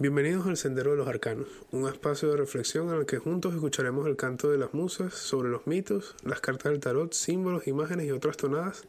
Bienvenidos al Sendero de los Arcanos, un espacio de reflexión en el que juntos escucharemos el canto de las musas sobre los mitos, las cartas del tarot, símbolos, imágenes y otras tonadas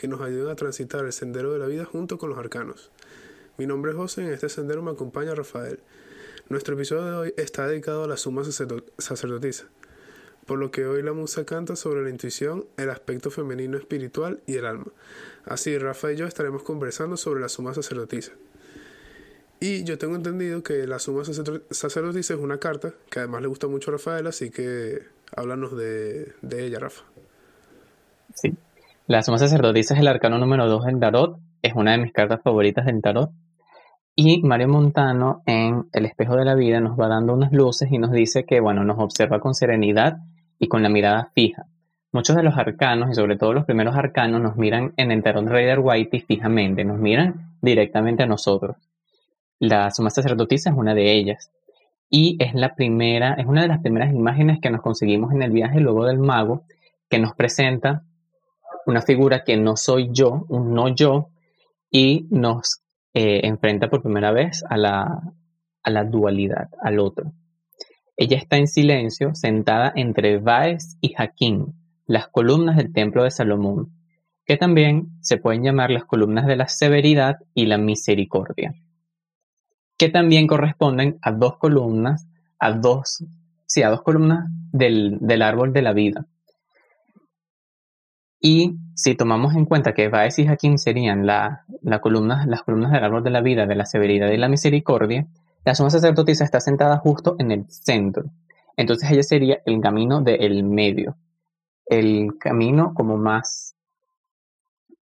que nos ayudan a transitar el sendero de la vida junto con los arcanos. Mi nombre es José y en este sendero me acompaña Rafael. Nuestro episodio de hoy está dedicado a la suma sacerdotisa, por lo que hoy la musa canta sobre la intuición, el aspecto femenino espiritual y el alma. Así, Rafa y yo estaremos conversando sobre la suma sacerdotisa. Y yo tengo entendido que la suma sacerdotisa es una carta que además le gusta mucho a Rafael, así que háblanos de, de ella, Rafa. Sí, la suma sacerdotisa es el arcano número 2 del tarot, es una de mis cartas favoritas del tarot. Y Mario Montano en El espejo de la vida nos va dando unas luces y nos dice que, bueno, nos observa con serenidad y con la mirada fija. Muchos de los arcanos, y sobre todo los primeros arcanos, nos miran en el tarot Rider White fijamente, nos miran directamente a nosotros. La suma sacerdotisa es una de ellas. Y es la primera, es una de las primeras imágenes que nos conseguimos en el viaje luego del mago, que nos presenta una figura que no soy yo, un no yo, y nos eh, enfrenta por primera vez a la, a la dualidad, al otro. Ella está en silencio, sentada entre Baez y Jaquín, las columnas del templo de Salomón, que también se pueden llamar las columnas de la severidad y la misericordia, que también corresponden a dos columnas, a dos, sí, a dos columnas del, árbol de la vida. Y si tomamos en cuenta que Baez y Jaquín serían la, la columna, las columnas del árbol de la vida, de la severidad y la misericordia, la suma sacerdotisa está sentada justo en el centro. Entonces ella sería el camino del medio. El camino como más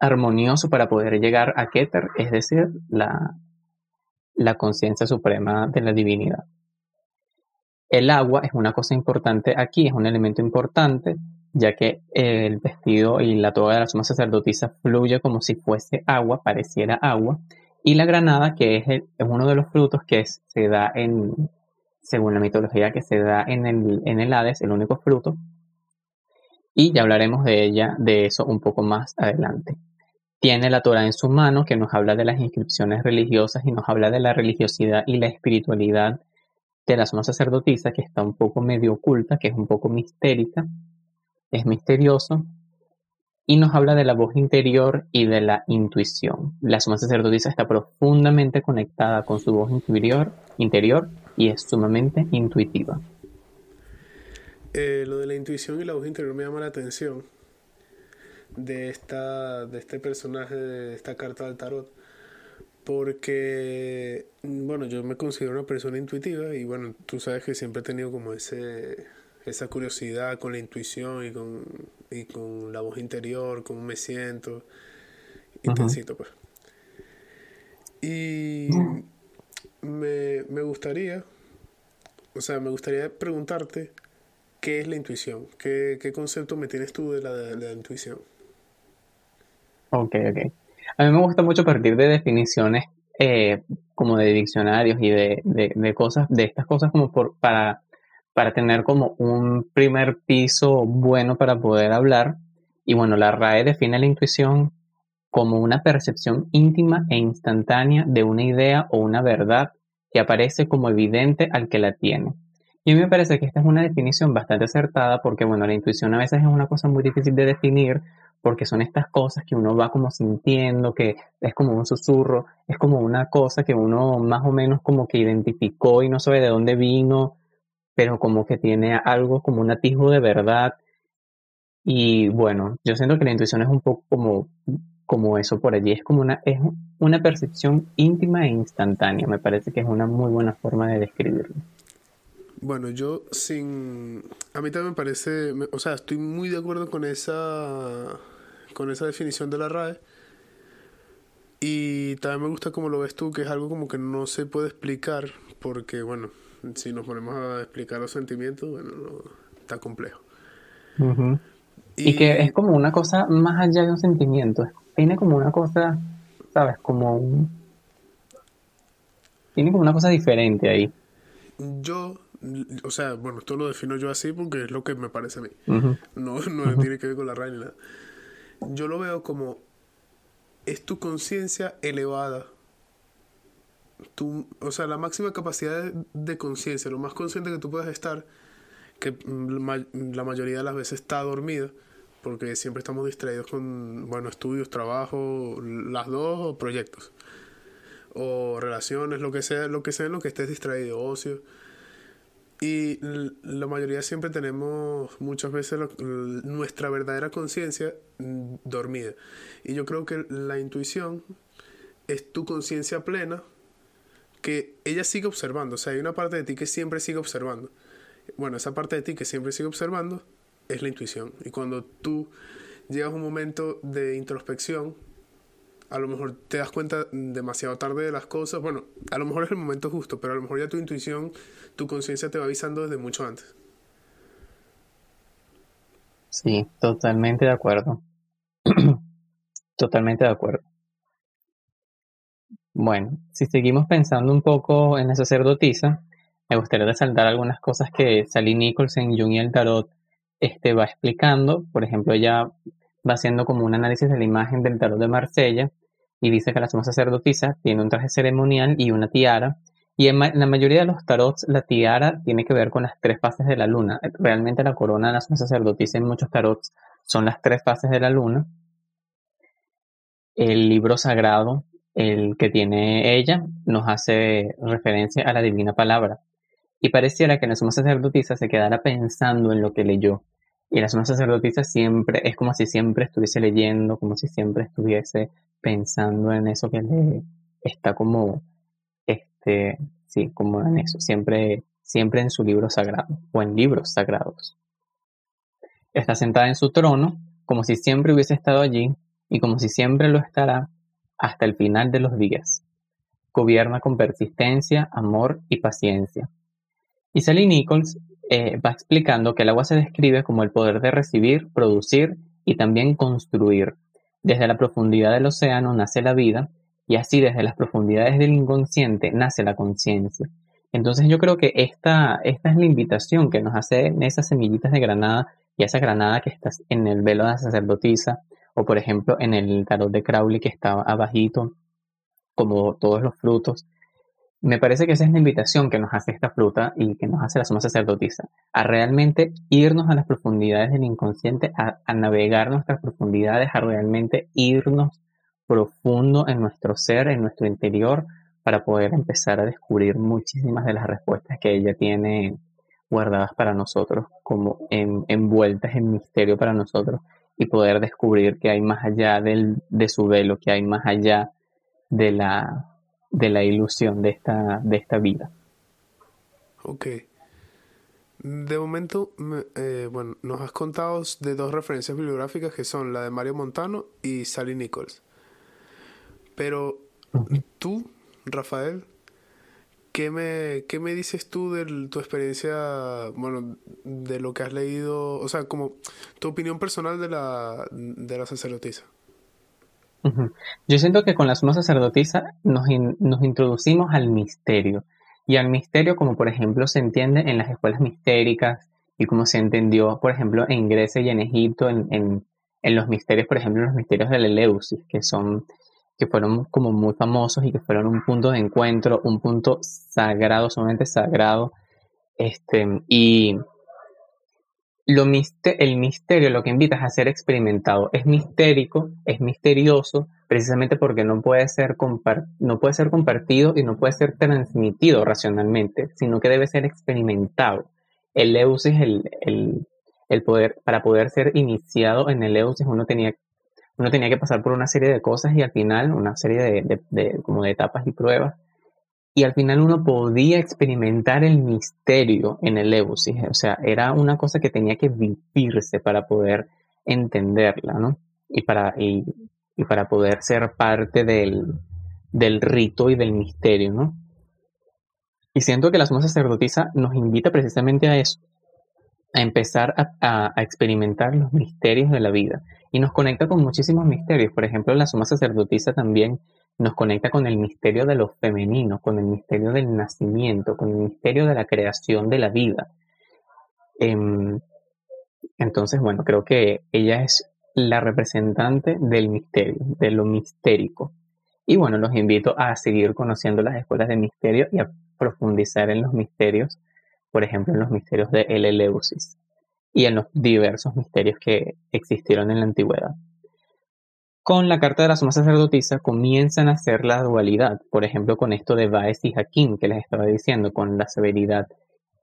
armonioso para poder llegar a Keter, es decir, la, la conciencia suprema de la divinidad. El agua es una cosa importante aquí, es un elemento importante, ya que el vestido y la toga de la suma sacerdotisa fluye como si fuese agua, pareciera agua, y la granada, que es, uno de los frutos que se da en, según la mitología, que se da en el, en el Hades, el único fruto. Y ya hablaremos de ella, de eso un poco más adelante. Tiene la Torah en su mano, que nos habla de las inscripciones religiosas y nos habla de la religiosidad y la espiritualidad de la zona sacerdotisa, que está un poco medio oculta, que es un poco mistérica, es misterioso, y nos habla de la voz interior y de la intuición. La suma sacerdotisa está profundamente conectada con su voz interior, interior y es sumamente intuitiva. Eh, lo de la intuición y la voz interior me llama la atención de, esta, de este personaje, de esta carta del tarot, porque, bueno, yo me considero una persona intuitiva y bueno, tú sabes que siempre he tenido como ese esa curiosidad con la intuición y con, y con la voz interior, cómo me siento, intensito pues. Y me, me gustaría, o sea, me gustaría preguntarte qué es la intuición, qué, qué concepto me tienes tú de la, de la intuición. Ok, ok. A mí me gusta mucho partir de definiciones eh, como de diccionarios y de, de, cosas, de estas cosas como por, para para tener como un primer piso bueno para poder hablar. Y bueno, la RAE define la intuición como una percepción íntima e instantánea de una idea o una verdad que aparece como evidente al que la tiene. Y a mí me parece que esta es una definición bastante acertada porque, bueno, la intuición a veces es una cosa muy difícil de definir porque son estas cosas que uno va como sintiendo, que es como un susurro, es como una cosa que uno más o menos como que identificó y no sabe de dónde vino, pero como que tiene algo como un atisbo de verdad. Y bueno, yo siento que la intuición es un poco como, como eso por allí, es como una, es una percepción íntima e instantánea, me parece que es una muy buena forma de describirlo. Bueno, yo sin... A mí también me parece, o sea, estoy muy de acuerdo con esa, con esa definición de la RAE. Y también me gusta como lo ves tú, que es algo como que no se puede explicar, porque bueno, si nos ponemos a explicar los sentimientos, bueno, está complejo. y... que es como una cosa más allá de un sentimiento, tiene como una cosa, ¿sabes? Como un... Tiene como una cosa diferente ahí. Yo, o sea, bueno, esto lo defino yo así porque es lo que me parece a mí. No, no tiene que ver con la raíz ni nada. Yo lo veo como es tu conciencia elevada tú, o sea, la máxima capacidad de, de conciencia, lo más consciente que tú puedas estar, que mm, la mayoría de las veces está dormida, porque siempre estamos distraídos con, bueno, estudios, trabajo, las dos o proyectos, o relaciones, lo que sea, lo que sea en lo que estés distraído, ocio. Y la mayoría siempre tenemos muchas veces nuestra verdadera conciencia mm, dormida. Y yo creo que la intuición es tu conciencia plena que ella sigue observando. O sea, hay una parte de ti que siempre sigue observando. Bueno, esa parte de ti que siempre sigue observando es la intuición. Y cuando tú llegas a un momento de introspección, a lo mejor te das cuenta demasiado tarde de las cosas. Bueno, a lo mejor es el momento justo, pero a lo mejor ya tu intuición, tu conciencia te va avisando desde mucho antes. Sí, totalmente de acuerdo. totalmente de acuerdo. Bueno, si seguimos pensando un poco en la sacerdotisa, me gustaría resaltar algunas cosas que Sally Nichols en Jung y el Tarot este, va explicando. Por ejemplo, ella va haciendo como un análisis de la imagen del Tarot de Marsella y dice que la suma sacerdotisa tiene un traje ceremonial y una tiara. Y en, la mayoría de los tarots, la tiara tiene que ver con las tres fases de la luna. Realmente la corona de la suma sacerdotisa en muchos tarots son las tres fases de la luna. El libro sagrado, el que tiene ella, nos hace referencia a la divina palabra. Y pareciera que la suma sacerdotisa se quedara pensando en lo que leyó. Y la suma sacerdotisa siempre es como si siempre estuviese leyendo, como si siempre estuviese pensando en eso que le está como, este, sí, como en eso, siempre, siempre en su libro sagrado o en libros sagrados. Está sentada en su trono, como si siempre hubiese estado allí y como si siempre lo estará hasta el final de los días. Gobierna con persistencia, amor y paciencia. Y Sally Nichols eh, va explicando que el agua se describe como el poder de recibir, producir y también construir, desde la profundidad del océano nace la vida y así desde las profundidades del inconsciente nace la conciencia. Entonces yo creo que esta, esta es la invitación que nos hace esas semillitas de granada y esa granada que está en el velo de la sacerdotisa o por ejemplo en el tarot de Crowley que está abajito como todos los frutos me parece que esa es la invitación que nos hace esta fruta y que nos hace la suma sacerdotisa, a realmente irnos a las profundidades del inconsciente, a, navegar nuestras profundidades, a realmente irnos profundo en nuestro ser, en nuestro interior, para poder empezar a descubrir muchísimas de las respuestas que ella tiene guardadas para nosotros, como envueltas en misterio para nosotros, y poder descubrir que hay más allá del, de su velo, que hay más allá de la de la ilusión de esta, de esta vida. Ok. De momento, eh, bueno, nos has contado de dos referencias bibliográficas que son la de Mario Montano y Sally Nichols. Pero tú, Rafael, ¿qué me, qué me dices tú de tu experiencia, bueno, de lo que has leído, o sea, como tu opinión personal de la, de la sacerdotisa? Yo siento que con la suma sacerdotisa nos, nos introducimos al misterio. Y al misterio, como por ejemplo se entiende en las escuelas mistéricas y como se entendió, por ejemplo, en Grecia y en Egipto, en, en, en los misterios, por ejemplo, los misterios del Eleusis, que son que fueron como muy famosos y que fueron un punto de encuentro, un punto sagrado, sumamente sagrado. Este, y lo el misterio lo que invita es a ser experimentado. Es mistérico, es misterioso, precisamente porque no puede, ser no puede ser compartido y no puede ser transmitido racionalmente, sino que debe ser experimentado. El Eusis, el, el, el poder, para poder ser iniciado en el Eusis, uno tenía, uno tenía que pasar por una serie de cosas y al final una serie de, de, como de etapas y pruebas y al final uno podía experimentar el misterio en el Eusis, o sea, era una cosa que tenía que vivirse para poder entenderla, ¿no? Y para, y, para poder ser parte del, del, rito y del misterio, ¿no? Y siento que la suma sacerdotisa nos invita precisamente a eso, a empezar a, a, experimentar los misterios de la vida. Y nos conecta con muchísimos misterios. Por ejemplo, la suma sacerdotisa también nos conecta con el misterio de lo femenino, con el misterio del nacimiento, con el misterio de la creación de la vida. Em, entonces, bueno, creo que ella es la representante del misterio, de lo mistérico. Y bueno, los invito a seguir conociendo las escuelas de misterio y a profundizar en los misterios, por ejemplo, en los misterios de El Eleusis y en los diversos misterios que existieron en la antigüedad. Con la carta de la suma sacerdotisa comienzan a hacer la dualidad, por ejemplo, con esto de Baez y Jaquín que les estaba diciendo, con la severidad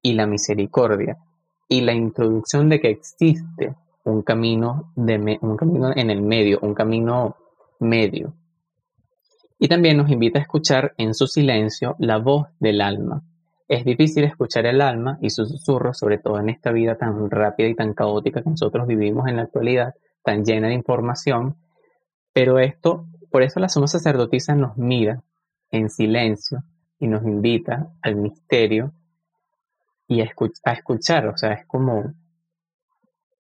y la misericordia, y la introducción de que existe un camino, de un camino en el medio, un camino medio. Y también nos invita a escuchar en su silencio la voz del alma. Es difícil escuchar el alma y sus susurros, sobre todo en esta vida tan rápida y tan caótica que nosotros vivimos en la actualidad, tan llena de información, pero esto, por eso la suma sacerdotisa nos mira en silencio y nos invita al misterio y a, escuchar. O sea, es como,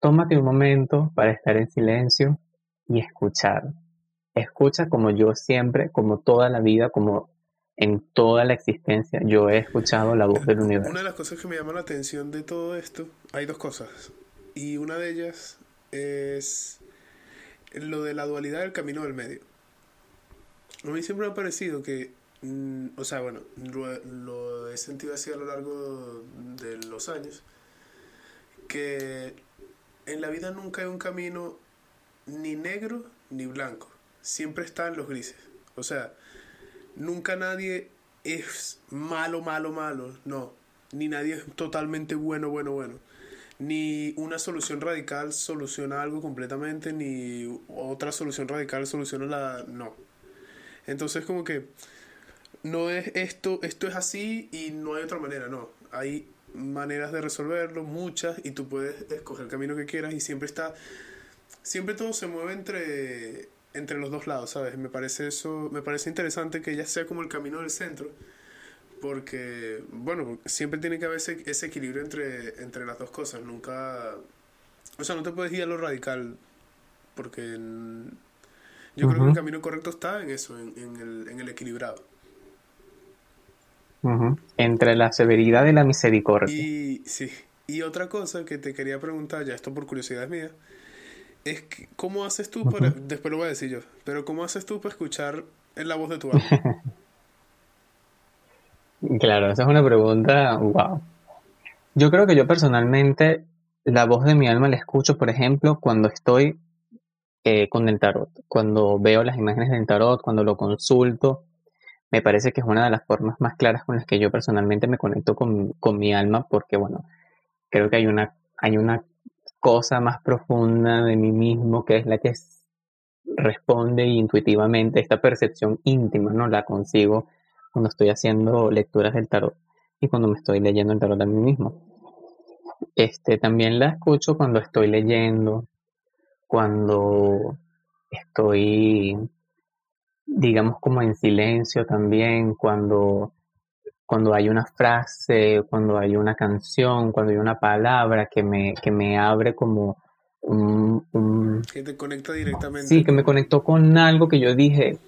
tómate un momento para estar en silencio y escuchar. Escucha como yo siempre, como toda la vida, como en toda la existencia, yo he escuchado la voz del universo. Una de las cosas que me llama la atención de todo esto, hay dos cosas. Y una de ellas es lo de la dualidad del camino del medio. A mí siempre me ha parecido que, mm, o sea, bueno, lo, he sentido así a lo largo de los años, que en la vida nunca hay un camino ni negro ni blanco, siempre están los grises. O sea, nunca nadie es malo, malo, malo, no, ni nadie es totalmente bueno, bueno, bueno ni una solución radical soluciona algo completamente, ni otra solución radical soluciona la... No. Entonces como que no es esto, esto es así y no hay otra manera, no. Hay maneras de resolverlo, muchas, y tú puedes escoger el camino que quieras y siempre está... Siempre todo se mueve entre, entre los dos lados, ¿sabes? Me parece eso, me parece interesante que ya sea como el camino del centro porque, bueno, siempre tiene que haber ese, ese equilibrio entre, entre las dos cosas. Nunca. O sea, no te puedes ir a lo radical. Porque yo creo que el camino correcto está en eso, en, en, el, en el equilibrado. Entre la severidad y la misericordia. Y sí. Y otra cosa que te quería preguntar, ya esto por curiosidad mía, es que, ¿cómo haces tú para. Después lo voy a decir yo, pero ¿cómo haces tú para escuchar en la voz de tu alma? Claro, esa es una pregunta, wow. Yo creo que yo personalmente la voz de mi alma la escucho, por ejemplo, cuando estoy eh, con el tarot, cuando veo las imágenes del tarot, cuando lo consulto, me parece que es una de las formas más claras con las que yo personalmente me conecto con, con mi alma, porque bueno, creo que hay una, hay una cosa más profunda de mí mismo que es la que responde intuitivamente, esta percepción íntima, ¿no? La consigo cuando estoy haciendo lecturas del tarot y cuando me estoy leyendo el tarot a mí mismo. Este, también la escucho cuando estoy leyendo, cuando estoy, digamos, como en silencio también, cuando, cuando hay una frase, cuando hay una canción, cuando hay una palabra que me, que me abre como un, un... Que te conecta directamente. Sí, que me conectó con algo que yo dije,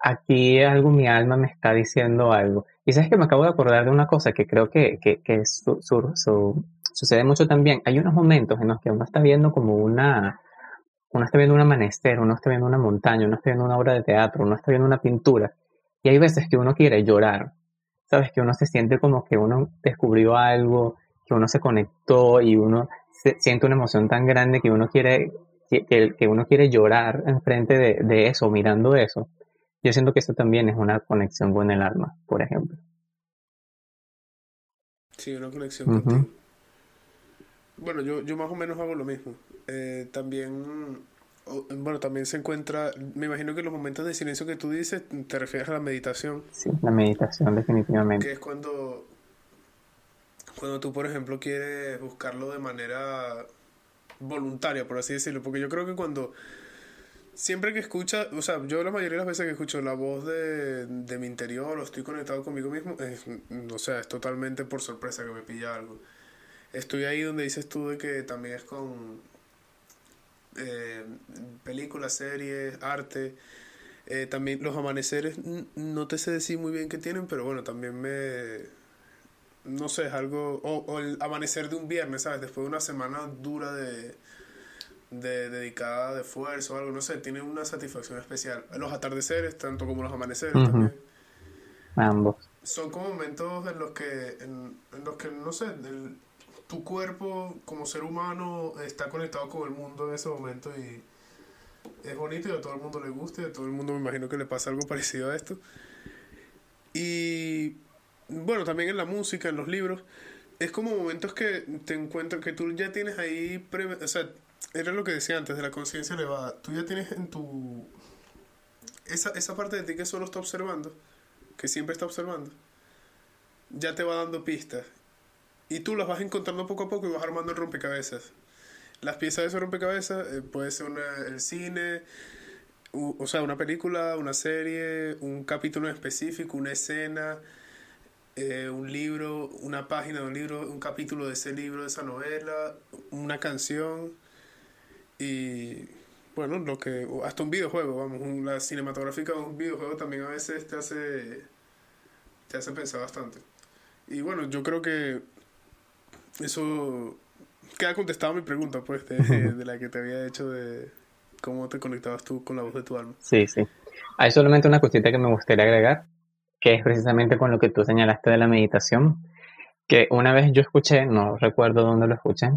aquí algo, mi alma me está diciendo algo. Y sabes que me acabo de acordar de una cosa que creo que, que, sucede mucho también. Hay unos momentos en los que uno está viendo como una, uno está viendo un amanecer, uno está viendo una montaña, uno está viendo una obra de teatro, uno está viendo una pintura. Y hay veces que uno quiere llorar. Sabes que uno se siente como que uno descubrió algo, que uno se conectó y uno siente una emoción tan grande que uno quiere, que, uno quiere llorar enfrente de eso, mirando eso. Yo siento que eso también es una conexión con el alma, por ejemplo. Sí, una conexión contigo. Bueno, yo, yo más o menos hago lo mismo. Eh, también, bueno, también se encuentra, me imagino que los momentos de silencio que tú dices te refieres a la meditación. Sí, la meditación definitivamente. Que es cuando, cuando tú, por ejemplo, quieres buscarlo de manera voluntaria, por así decirlo. Porque yo creo que cuando siempre que escucha, o sea, yo la mayoría de las veces que escucho la voz de, de mi interior o estoy conectado conmigo mismo, es, o sea, es totalmente por sorpresa que me pilla algo. Estoy ahí donde dices tú de que también es con eh, películas, series, arte. Eh, también los amaneceres, no te sé decir muy bien qué tienen, pero bueno, también me... No sé, es algo... O el amanecer de un viernes, ¿sabes? Después de una semana dura de de, dedicada de esfuerzo o algo, no sé, tiene una satisfacción especial. Los atardeceres, tanto como los amaneceres también. Ambos. Son como momentos en los que, en, los que no sé, tu cuerpo como ser humano está conectado con el mundo en ese momento y es bonito y a todo el mundo le gusta y a todo el mundo me imagino que le pasa algo parecido a esto. Y bueno, también en la música, en los libros, es como momentos que te encuentras, que tú ya tienes ahí, o sea, era lo que decía antes de la conciencia elevada, tú ya tienes en tu... Esa, esa parte de ti que solo está observando, que siempre está observando, ya te va dando pistas. Y tú las vas encontrando poco a poco y vas armando el rompecabezas. Las piezas de ese rompecabezas eh, puede ser el cine, o sea, una película, una serie, un capítulo específico, una escena, eh, un libro, una página de un libro, un capítulo de ese libro, de esa novela, una canción y bueno, lo que hasta un videojuego, vamos, la cinematográfica de un videojuego también a veces te hace te hace pensar bastante. Y bueno, yo creo que eso queda contestado mi pregunta, pues, de, de la que te había hecho de cómo te conectabas tú con la voz de tu alma. Sí, sí. Hay solamente una cosita que me gustaría agregar, que es precisamente con lo que tú señalaste de la meditación, que una vez yo escuché, no recuerdo dónde lo escuché,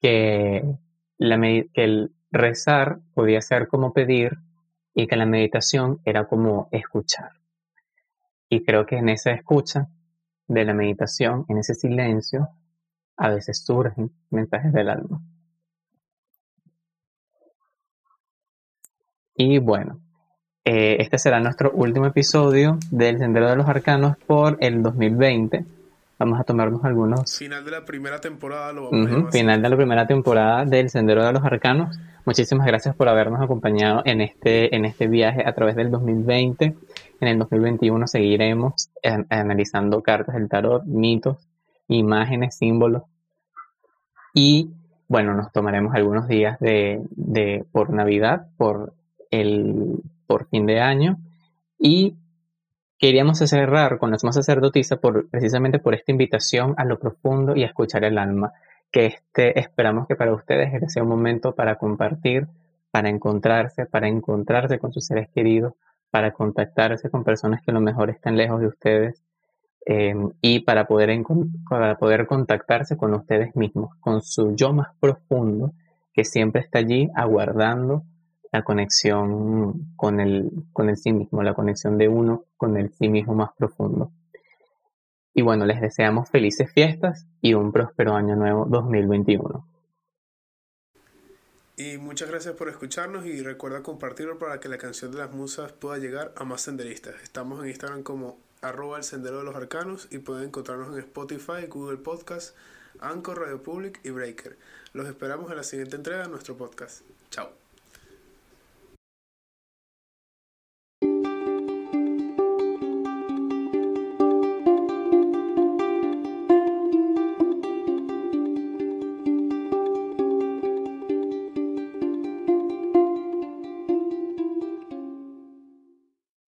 que, que el rezar podía ser como pedir y que la meditación era como escuchar. Y creo que en esa escucha de la meditación, en ese silencio, a veces surgen mensajes del alma. Y bueno, eh, este será nuestro último episodio del Sendero de los Arcanos por el 2020. Vamos a tomarnos algunos. Final de la primera temporada, lo vamos Final de la primera temporada del Sendero de los Arcanos. Muchísimas gracias por habernos acompañado en este, en este viaje a través del 2020. En el 2021 seguiremos analizando cartas del tarot, mitos, imágenes, símbolos. Y bueno, nos tomaremos algunos días de, de por Navidad, por el por fin de año y queríamos cerrar con la suma sacerdotisa por, precisamente por esta invitación a lo profundo y a escuchar el alma, que este, esperamos que para ustedes este sea un momento para compartir, para encontrarse, para encontrarse con sus seres queridos, para contactarse con personas que a lo mejor están lejos de ustedes em, y para poder, para poder contactarse con ustedes mismos, con su yo más profundo, que siempre está allí aguardando la conexión con el, con el sí mismo, la conexión de uno con el sí mismo más profundo. Y bueno, les deseamos felices fiestas y un próspero año nuevo 2021. Y muchas gracias por escucharnos y recuerda compartirlo para que la canción de las musas pueda llegar a más senderistas. Estamos en Instagram como arroba el sendero de los arcanos y pueden encontrarnos en Spotify, Google Podcast, Anchor, Radio Public y Breaker. Los esperamos en la siguiente entrega de nuestro podcast. Chao.